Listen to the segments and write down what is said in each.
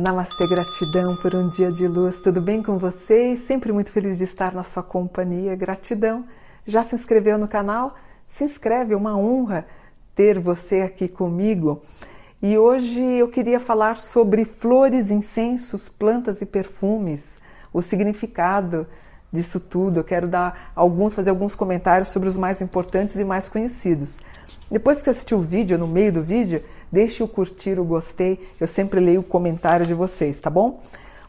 Namastê, gratidão por um dia de luz. Tudo bem com vocês? Sempre muito feliz de estar na sua companhia. Gratidão. Já se inscreveu no canal? Se inscreve, é uma honra ter você aqui comigo. E hoje eu queria falar sobre flores, incensos, plantas e perfumes, o significado disso tudo. Eu quero dar alguns, fazer alguns comentários sobre os mais importantes e mais conhecidos. Depois que você assistiu o vídeo, no meio do vídeo, Deixe o curtir, o gostei. Eu sempre leio o comentário de vocês, tá bom?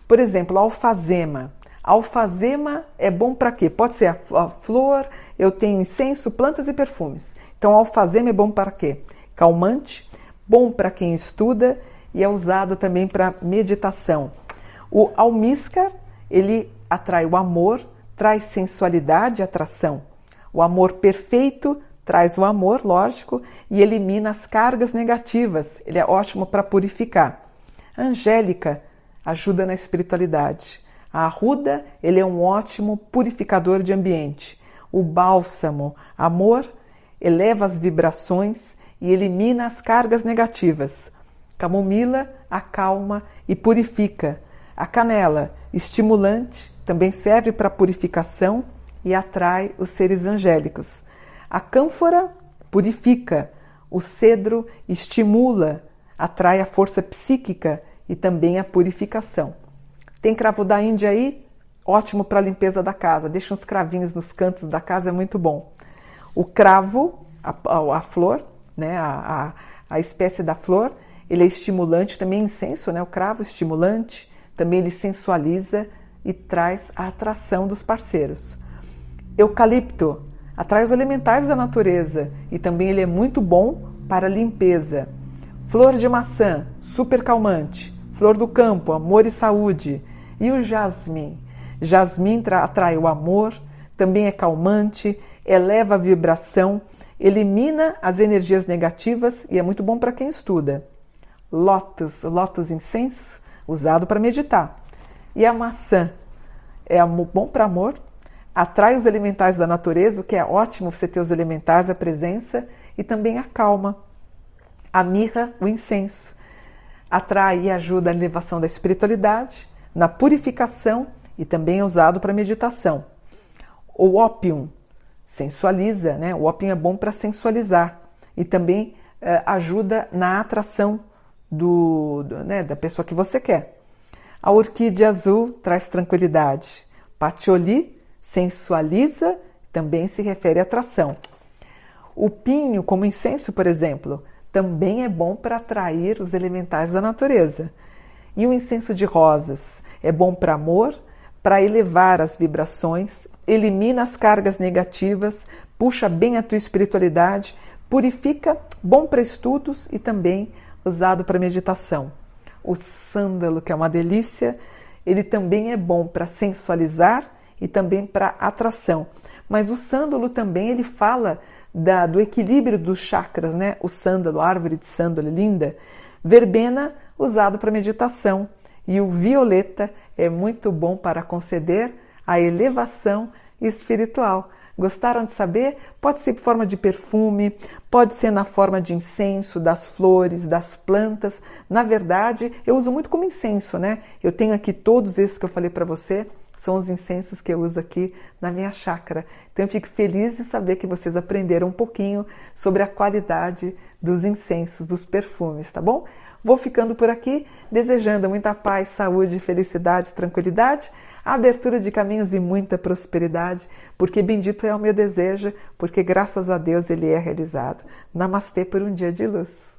Por exemplo, alfazema. Alfazema é bom para quê? Pode ser a flor, eu tenho incenso, plantas e perfumes. Então, alfazema é bom para quê? Calmante, bom para quem estuda e é usado também para meditação. O almíscar, ele atrai o amor, traz sensualidade e atração. O amor perfeito traz o amor, lógico, e elimina as cargas negativas. Ele é ótimo para purificar. A Angélica ajuda na espiritualidade. A arruda, ele é um ótimo purificador de ambiente. O bálsamo, amor, eleva as vibrações e elimina as cargas negativas. Camomila acalma e purifica. A canela, estimulante, também serve para purificação e atrai os seres angélicos. A cânfora purifica, o cedro estimula, atrai a força psíquica e também a purificação. Tem cravo da Índia aí? Ótimo para a limpeza da casa. Deixa uns cravinhos nos cantos da casa, é muito bom. O cravo, a, a, a flor, né, a, a, a espécie da flor, ele é estimulante, também incenso, né? O cravo estimulante, também ele sensualiza e traz a atração dos parceiros. Eucalipto, atrai os elementais da natureza e também ele é muito bom para limpeza. Flor de maçã, super calmante. Flor do campo, amor e saúde. E o jasmim? Jasmim atrai o amor, também é calmante, eleva a vibração, elimina as energias negativas e é muito bom para quem estuda. Lótus, lótus incenso, usado para meditar. E a maçã é bom para amor, atrai os elementais da natureza, o que é ótimo você ter os elementais, a presença, e também acalma. A mirra, o incenso, atrai e ajuda a elevação da espiritualidade, na purificação e também é usado para meditação. O ópio sensualiza, né? O ópio é bom para sensualizar e também eh, ajuda na atração do, do né, da pessoa que você quer. A orquídea azul traz tranquilidade. Patchouli sensualiza, também se refere à atração. O pinho, como incenso, por exemplo, também é bom para atrair os elementais da natureza. E o incenso de rosas é bom para amor, para elevar as vibrações, elimina as cargas negativas, puxa bem a tua espiritualidade, purifica, bom para estudos e também usado para meditação. O sândalo, que é uma delícia, ele também é bom para sensualizar e também para atração. Mas o sândalo também ele fala da, do equilíbrio dos chakras, né? O sândalo, árvore de sândalo linda. Verbena usado para meditação e o violeta é muito bom para conceder a elevação espiritual. Gostaram de saber? Pode ser em forma de perfume, pode ser na forma de incenso, das flores, das plantas. Na verdade, eu uso muito como incenso, né? Eu tenho aqui todos esses que eu falei para você são os incensos que eu uso aqui na minha chácara. Então eu fico feliz em saber que vocês aprenderam um pouquinho sobre a qualidade dos incensos, dos perfumes, tá bom? Vou ficando por aqui, desejando muita paz, saúde, felicidade, tranquilidade, abertura de caminhos e muita prosperidade, porque bendito é o meu desejo, porque graças a Deus ele é realizado. Namastê por um dia de luz.